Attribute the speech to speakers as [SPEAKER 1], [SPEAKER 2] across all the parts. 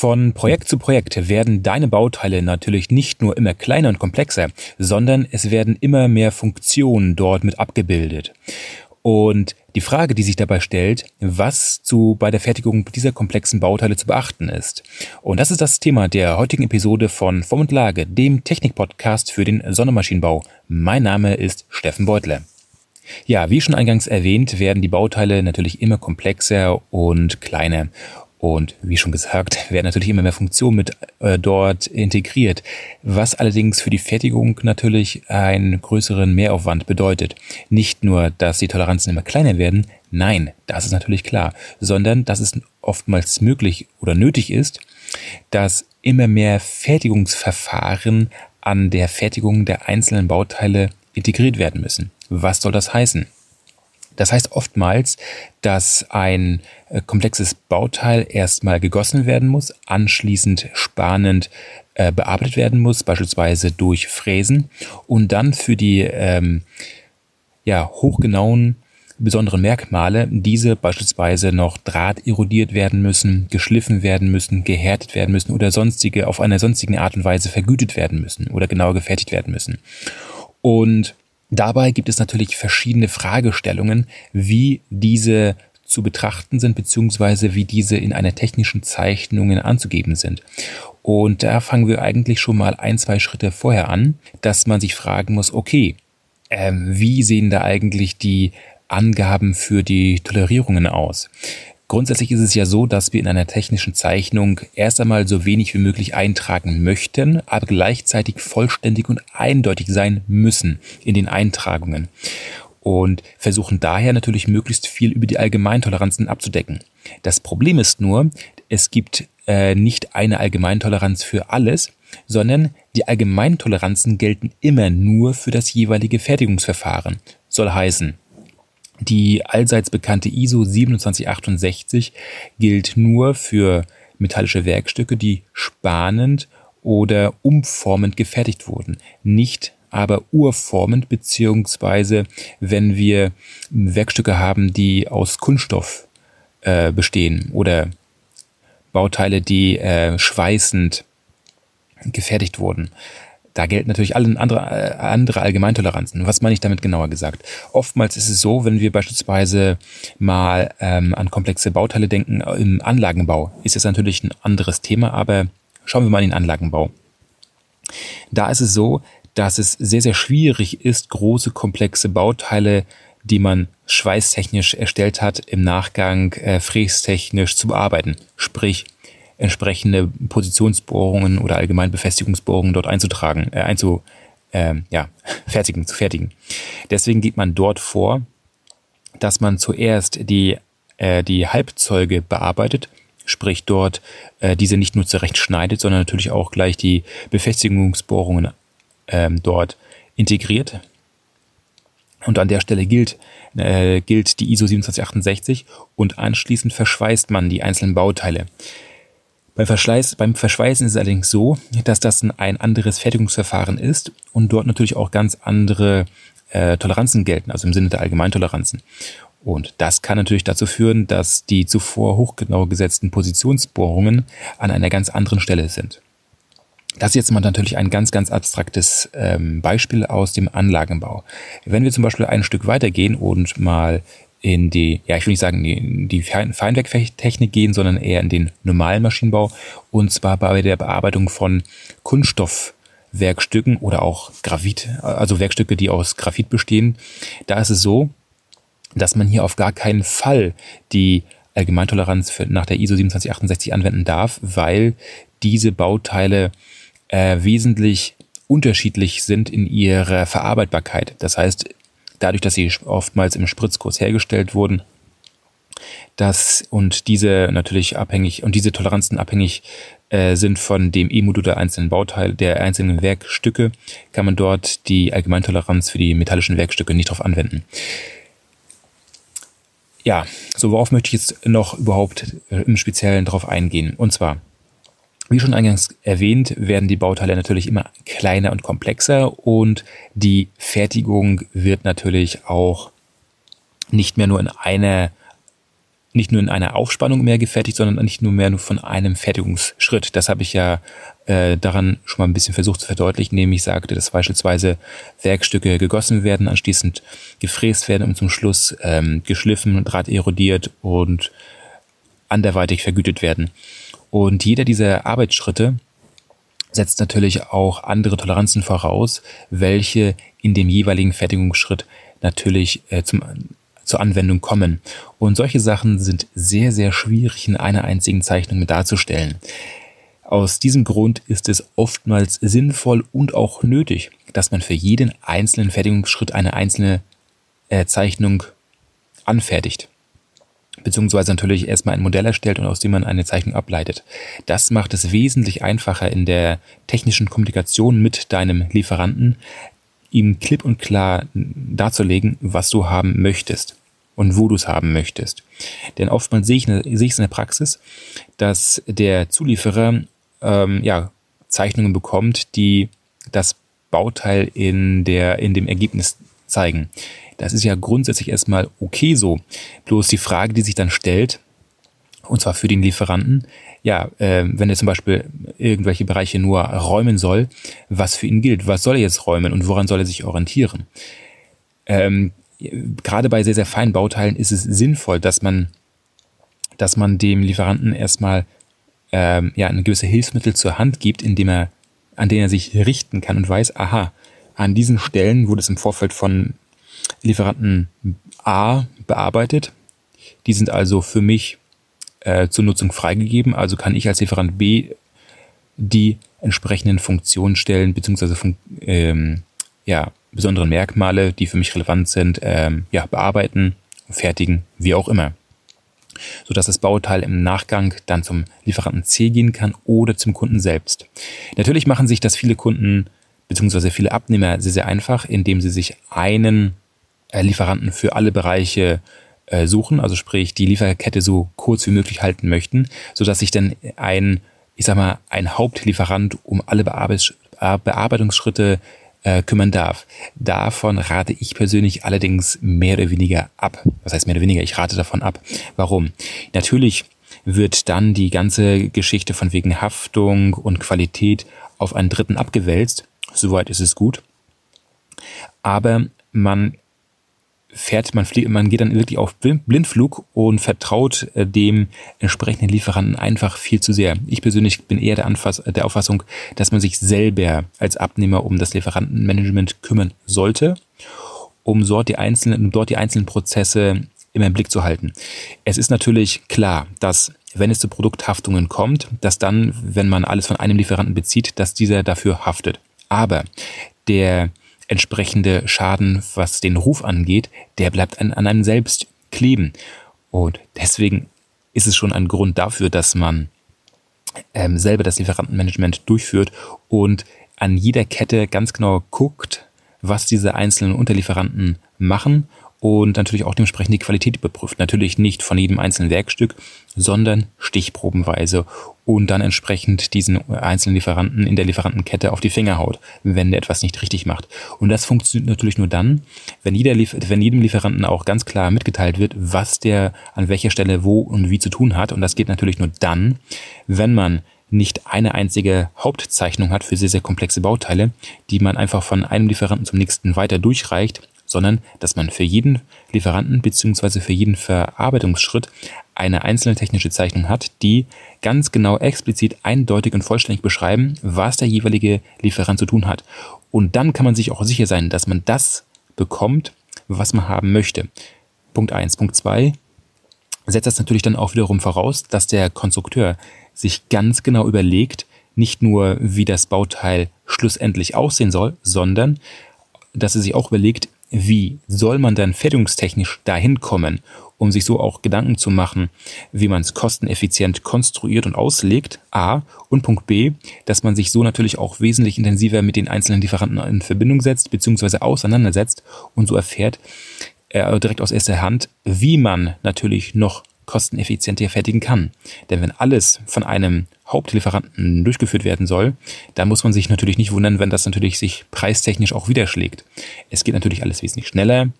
[SPEAKER 1] Von Projekt zu Projekt werden deine Bauteile natürlich nicht nur immer kleiner und komplexer, sondern es werden immer mehr Funktionen dort mit abgebildet. Und die Frage, die sich dabei stellt, was zu, bei der Fertigung dieser komplexen Bauteile zu beachten ist. Und das ist das Thema der heutigen Episode von Form und Lage, dem Technik-Podcast für den Sondermaschinenbau. Mein Name ist Steffen Beutler. Ja, wie schon eingangs erwähnt, werden die Bauteile natürlich immer komplexer und kleiner. Und wie schon gesagt, werden natürlich immer mehr Funktionen mit äh, dort integriert, was allerdings für die Fertigung natürlich einen größeren Mehraufwand bedeutet. Nicht nur, dass die Toleranzen immer kleiner werden, nein, das ist natürlich klar, sondern dass es oftmals möglich oder nötig ist, dass immer mehr Fertigungsverfahren an der Fertigung der einzelnen Bauteile integriert werden müssen. Was soll das heißen? Das heißt oftmals, dass ein äh, komplexes Bauteil erstmal gegossen werden muss, anschließend spanend äh, bearbeitet werden muss, beispielsweise durch Fräsen und dann für die ähm, ja, hochgenauen besonderen Merkmale, diese beispielsweise noch drahtirodiert werden müssen, geschliffen werden müssen, gehärtet werden müssen oder sonstige auf einer sonstigen Art und Weise vergütet werden müssen oder genauer gefertigt werden müssen. Und Dabei gibt es natürlich verschiedene Fragestellungen, wie diese zu betrachten sind, beziehungsweise wie diese in einer technischen Zeichnung anzugeben sind. Und da fangen wir eigentlich schon mal ein, zwei Schritte vorher an, dass man sich fragen muss, okay, ähm, wie sehen da eigentlich die Angaben für die Tolerierungen aus? Grundsätzlich ist es ja so, dass wir in einer technischen Zeichnung erst einmal so wenig wie möglich eintragen möchten, aber gleichzeitig vollständig und eindeutig sein müssen in den Eintragungen und versuchen daher natürlich möglichst viel über die Allgemeintoleranzen abzudecken. Das Problem ist nur, es gibt äh, nicht eine Allgemeintoleranz für alles, sondern die Allgemeintoleranzen gelten immer nur für das jeweilige Fertigungsverfahren. Soll heißen, die allseits bekannte ISO 2768 gilt nur für metallische Werkstücke, die spanend oder umformend gefertigt wurden, nicht aber urformend, beziehungsweise wenn wir Werkstücke haben, die aus Kunststoff äh, bestehen oder Bauteile, die äh, schweißend gefertigt wurden. Da gelten natürlich alle andere, äh, andere Allgemeintoleranzen. Was meine ich damit genauer gesagt? Oftmals ist es so, wenn wir beispielsweise mal ähm, an komplexe Bauteile denken, äh, im Anlagenbau ist es natürlich ein anderes Thema, aber schauen wir mal in den Anlagenbau. Da ist es so, dass es sehr, sehr schwierig ist, große, komplexe Bauteile, die man schweißtechnisch erstellt hat, im Nachgang äh, frästechnisch zu bearbeiten. Sprich, entsprechende Positionsbohrungen oder allgemein Befestigungsbohrungen dort einzutragen, äh, einzu, äh, ja, fertigen, zu fertigen. Deswegen geht man dort vor, dass man zuerst die, äh, die Halbzeuge bearbeitet, sprich dort äh, diese nicht nur zurecht schneidet, sondern natürlich auch gleich die Befestigungsbohrungen ähm, dort integriert. Und an der Stelle gilt, äh, gilt die ISO 2768 und anschließend verschweißt man die einzelnen Bauteile. Beim, Verschleiß, beim Verschweißen ist es allerdings so, dass das ein anderes Fertigungsverfahren ist und dort natürlich auch ganz andere äh, Toleranzen gelten, also im Sinne der Allgemeintoleranzen. Und das kann natürlich dazu führen, dass die zuvor hochgenau gesetzten Positionsbohrungen an einer ganz anderen Stelle sind. Das ist jetzt mal natürlich ein ganz, ganz abstraktes ähm, Beispiel aus dem Anlagenbau. Wenn wir zum Beispiel ein Stück weitergehen und mal in die, ja, ich will nicht sagen, die, die Feinwerktechnik gehen, sondern eher in den normalen Maschinenbau. Und zwar bei der Bearbeitung von Kunststoffwerkstücken oder auch Graphit, also Werkstücke, die aus Graphit bestehen. Da ist es so, dass man hier auf gar keinen Fall die Allgemeintoleranz für, nach der ISO 2768 anwenden darf, weil diese Bauteile äh, wesentlich unterschiedlich sind in ihrer Verarbeitbarkeit. Das heißt, dadurch, dass sie oftmals im Spritzkurs hergestellt wurden, dass und diese natürlich abhängig und diese Toleranzen abhängig äh, sind von dem E-Modul der einzelnen Bauteile, der einzelnen Werkstücke, kann man dort die Allgemeintoleranz für die metallischen Werkstücke nicht drauf anwenden. Ja, so worauf möchte ich jetzt noch überhaupt äh, im Speziellen drauf eingehen? Und zwar, wie schon eingangs erwähnt, werden die Bauteile natürlich immer kleiner und komplexer und die Fertigung wird natürlich auch nicht mehr nur in einer nicht nur in einer Aufspannung mehr gefertigt, sondern nicht nur mehr nur von einem Fertigungsschritt. Das habe ich ja äh, daran schon mal ein bisschen versucht zu verdeutlichen, indem ich sagte, dass beispielsweise Werkstücke gegossen werden, anschließend gefräst werden und zum Schluss ähm, geschliffen, Draht erodiert und anderweitig vergütet werden. Und jeder dieser Arbeitsschritte setzt natürlich auch andere Toleranzen voraus, welche in dem jeweiligen Fertigungsschritt natürlich äh, zum zur Anwendung kommen. Und solche Sachen sind sehr, sehr schwierig in einer einzigen Zeichnung mit darzustellen. Aus diesem Grund ist es oftmals sinnvoll und auch nötig, dass man für jeden einzelnen Fertigungsschritt eine einzelne äh, Zeichnung anfertigt. Beziehungsweise natürlich erstmal ein Modell erstellt und aus dem man eine Zeichnung ableitet. Das macht es wesentlich einfacher in der technischen Kommunikation mit deinem Lieferanten, ihm klipp und klar darzulegen, was du haben möchtest und wo du es haben möchtest. Denn oftmals sehe ich, sehe ich es in der Praxis, dass der Zulieferer ähm, ja, Zeichnungen bekommt, die das Bauteil in, der, in dem Ergebnis zeigen. Das ist ja grundsätzlich erstmal okay so. Bloß die Frage, die sich dann stellt, und zwar für den Lieferanten, ja, äh, wenn er zum Beispiel irgendwelche Bereiche nur räumen soll, was für ihn gilt, was soll er jetzt räumen und woran soll er sich orientieren? Ähm, gerade bei sehr, sehr feinen Bauteilen ist es sinnvoll, dass man, dass man dem Lieferanten erstmal ähm, ja, ein gewisse Hilfsmittel zur Hand gibt, indem er, an denen er sich richten kann und weiß, aha, an diesen Stellen wurde es im Vorfeld von Lieferanten A bearbeitet. Die sind also für mich äh, zur Nutzung freigegeben. Also kann ich als Lieferant B die entsprechenden Funktionen stellen, beziehungsweise Fun ähm, ja, besonderen Merkmale, die für mich relevant sind, ähm, ja, bearbeiten, fertigen, wie auch immer. Sodass das Bauteil im Nachgang dann zum Lieferanten C gehen kann oder zum Kunden selbst. Natürlich machen sich das viele Kunden beziehungsweise viele Abnehmer sehr, sehr einfach, indem sie sich einen äh, Lieferanten für alle Bereiche äh, suchen, also sprich die Lieferkette so kurz wie möglich halten möchten, sodass sich dann ein, ich sag mal, ein Hauptlieferant um alle Bearbeitungsschritte äh, kümmern darf. Davon rate ich persönlich allerdings mehr oder weniger ab. Was heißt mehr oder weniger? Ich rate davon ab. Warum? Natürlich wird dann die ganze Geschichte von wegen Haftung und Qualität auf einen Dritten abgewälzt. Soweit ist es gut. Aber man fährt, man fliegt, man geht dann wirklich auf Blindflug und vertraut äh, dem entsprechenden Lieferanten einfach viel zu sehr. Ich persönlich bin eher der, Anfass, der Auffassung, dass man sich selber als Abnehmer um das Lieferantenmanagement kümmern sollte, um dort die einzelnen, um dort die einzelnen Prozesse immer im Blick zu halten. Es ist natürlich klar, dass wenn es zu Produkthaftungen kommt, dass dann, wenn man alles von einem Lieferanten bezieht, dass dieser dafür haftet. Aber der entsprechende Schaden, was den Ruf angeht, der bleibt an, an einem selbst kleben. Und deswegen ist es schon ein Grund dafür, dass man ähm, selber das Lieferantenmanagement durchführt und an jeder Kette ganz genau guckt, was diese einzelnen Unterlieferanten machen und natürlich auch dementsprechend die Qualität überprüft. Natürlich nicht von jedem einzelnen Werkstück, sondern stichprobenweise und dann entsprechend diesen einzelnen Lieferanten in der Lieferantenkette auf die Finger haut, wenn der etwas nicht richtig macht. Und das funktioniert natürlich nur dann, wenn, jeder wenn jedem Lieferanten auch ganz klar mitgeteilt wird, was der an welcher Stelle wo und wie zu tun hat. Und das geht natürlich nur dann, wenn man nicht eine einzige Hauptzeichnung hat für sehr, sehr komplexe Bauteile, die man einfach von einem Lieferanten zum nächsten weiter durchreicht, sondern dass man für jeden Lieferanten beziehungsweise für jeden Verarbeitungsschritt eine einzelne technische Zeichnung hat, die ganz genau explizit eindeutig und vollständig beschreiben, was der jeweilige Lieferant zu tun hat. Und dann kann man sich auch sicher sein, dass man das bekommt, was man haben möchte. Punkt eins, Punkt zwei setzt das natürlich dann auch wiederum voraus, dass der Konstrukteur sich ganz genau überlegt, nicht nur, wie das Bauteil schlussendlich aussehen soll, sondern dass er sich auch überlegt, wie soll man dann fertigungstechnisch dahin kommen, um sich so auch Gedanken zu machen, wie man es kosteneffizient konstruiert und auslegt, A, und Punkt B, dass man sich so natürlich auch wesentlich intensiver mit den einzelnen Lieferanten in Verbindung setzt, beziehungsweise auseinandersetzt und so erfährt äh, direkt aus erster Hand, wie man natürlich noch kosteneffizienter fertigen kann. Denn wenn alles von einem Hauptlieferanten durchgeführt werden soll, dann muss man sich natürlich nicht wundern, wenn das natürlich sich preistechnisch auch widerschlägt. Es geht natürlich alles wesentlich schneller,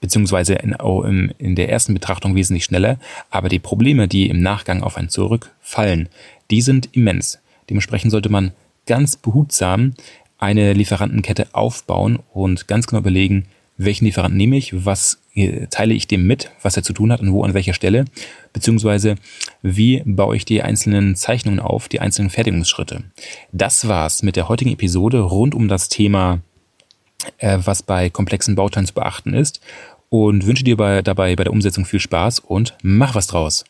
[SPEAKER 1] beziehungsweise in, in, in der ersten Betrachtung wesentlich schneller, aber die Probleme, die im Nachgang auf einen zurückfallen, die sind immens. Dementsprechend sollte man ganz behutsam eine Lieferantenkette aufbauen und ganz genau überlegen, welchen Lieferanten nehme ich, was äh, teile ich dem mit, was er zu tun hat und wo an welcher Stelle, beziehungsweise wie baue ich die einzelnen Zeichnungen auf, die einzelnen Fertigungsschritte. Das war's mit der heutigen Episode rund um das Thema, äh, was bei komplexen Bauteilen zu beachten ist und wünsche dir bei, dabei bei der Umsetzung viel Spaß und mach was draus.